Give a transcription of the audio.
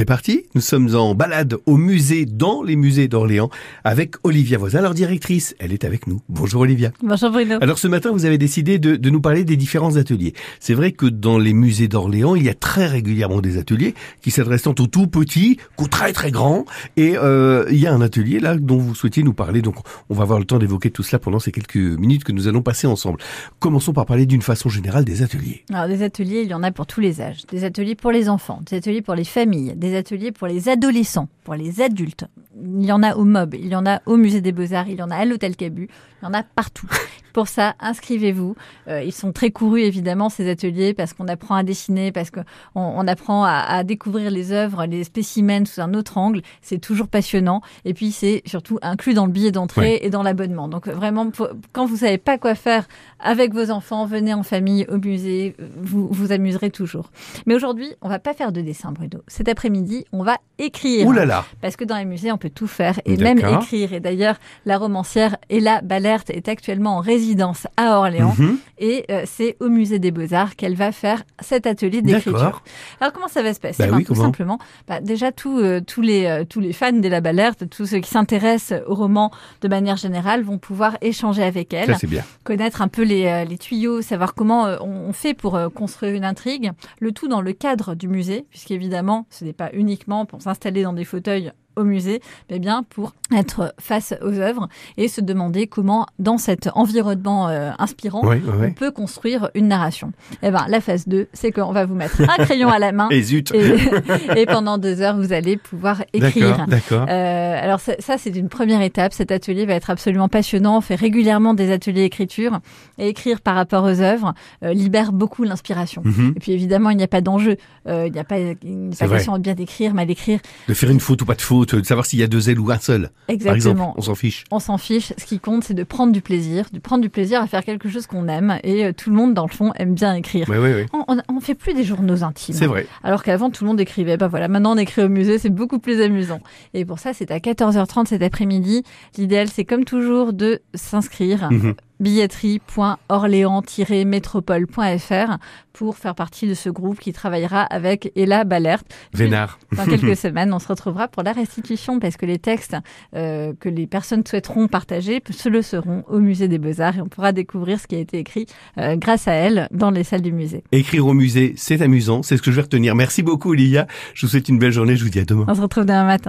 C'est parti, nous sommes en balade au musée, dans les musées d'Orléans, avec Olivia Voisin, leur directrice. Elle est avec nous. Bonjour Olivia. Bonjour Bruno. Alors ce matin, vous avez décidé de, de nous parler des différents ateliers. C'est vrai que dans les musées d'Orléans, il y a très régulièrement des ateliers qui s'adressent tant aux tout petits qu'aux très très grands. Et euh, il y a un atelier là dont vous souhaitiez nous parler. Donc on va avoir le temps d'évoquer tout cela pendant ces quelques minutes que nous allons passer ensemble. Commençons par parler d'une façon générale des ateliers. Alors des ateliers, il y en a pour tous les âges. Des ateliers pour les enfants, des ateliers pour les familles, des ateliers pour les adolescents, pour les adultes. Il y en a au MOB, il y en a au Musée des Beaux-Arts, il y en a à l'Hôtel Cabu, il y en a partout. Pour ça, inscrivez-vous. Euh, ils sont très courus, évidemment, ces ateliers, parce qu'on apprend à dessiner, parce qu'on on apprend à, à, découvrir les œuvres, les spécimens sous un autre angle. C'est toujours passionnant. Et puis, c'est surtout inclus dans le billet d'entrée et dans l'abonnement. Donc, vraiment, quand vous savez pas quoi faire avec vos enfants, venez en famille au musée. Vous vous amuserez toujours. Mais aujourd'hui, on va pas faire de dessin, Bruno. Cet après-midi, on va écrire. Ouh là là Parce que dans les musées, on peut tout faire et même écrire. Et d'ailleurs, la romancière Ella Balert est actuellement en résidence à Orléans. Mhm. Et euh, c'est au musée des Beaux-Arts qu'elle va faire cet atelier d'écriture. Alors comment ça va se passer Bah Ben, oui, Tout comment simplement, bah, déjà tous euh, tous les euh, tous les fans d'Ella Balert, tous ceux qui s'intéressent au roman de manière générale, vont pouvoir échanger avec elle Ça c'est bien. connaître un peu les, les tuyaux, savoir comment on, fait pour construire une intrigue, le tout dans le cadre du musée, puisqu'évidemment, ce n'est pas uniquement pour s'installer dans des fauteuils au musée, mais bien pour être face aux œuvres et se demander comment, dans cet environnement euh, inspirant, on peut construire une narration. Eh ben, la phase 2, c'est qu'on va vous mettre un crayon à la main Et zut et, et pendant deux heures, vous allez pouvoir écrire. D'accord. Euh, alors ça, ça, c'est une première étape. Cet atelier va être absolument passionnant. On fait régulièrement des ateliers écriture et écrire par rapport aux œuvres euh, libère beaucoup l'inspiration. Mhm. Et puis évidemment, il n'y a pas d'enjeu. Il n'y a pas, vrai. question de bien d'écrire, mal écrire. De faire une faute ou pas de faute, de savoir s'il y a deux ailes ou un seul. Par exemple, Exactement. on s'en fiche. On s'en fiche. Ce qui compte, c'est de prendre du plaisir, de prendre du plaisir à faire quelque chose qu'on aime. Et euh, tout le monde, dans le fond, aime bien écrire. Ouais, ouais, ouais. On, on, fait plus des journaux intimes. C'est vrai. Alors qu'avant, tout le monde écrivait. Bah voilà, maintenant on écrit au musée, c'est beaucoup plus amusant. Et pour ça, c'est à 14h30 cet après-midi. L'idéal, c'est comme toujours de s'inscrire. Mhm. billetterie.orléans-métropole.fr pour faire partie de ce groupe qui travaillera avec Ella Balert. Vénard. Dans quelques semaines, on se retrouvera pour la restitution parce que les textes euh, que les personnes souhaiteront partager se le seront au musée des Beaux-Arts et on pourra découvrir ce qui a été écrit euh, grâce à elle dans les salles du musée. Écrire au musée, c'est amusant, c'est ce que je vais retenir. Merci beaucoup Olivia. Je vous souhaite une belle journée, je vous dis à demain. On se retrouve demain matin.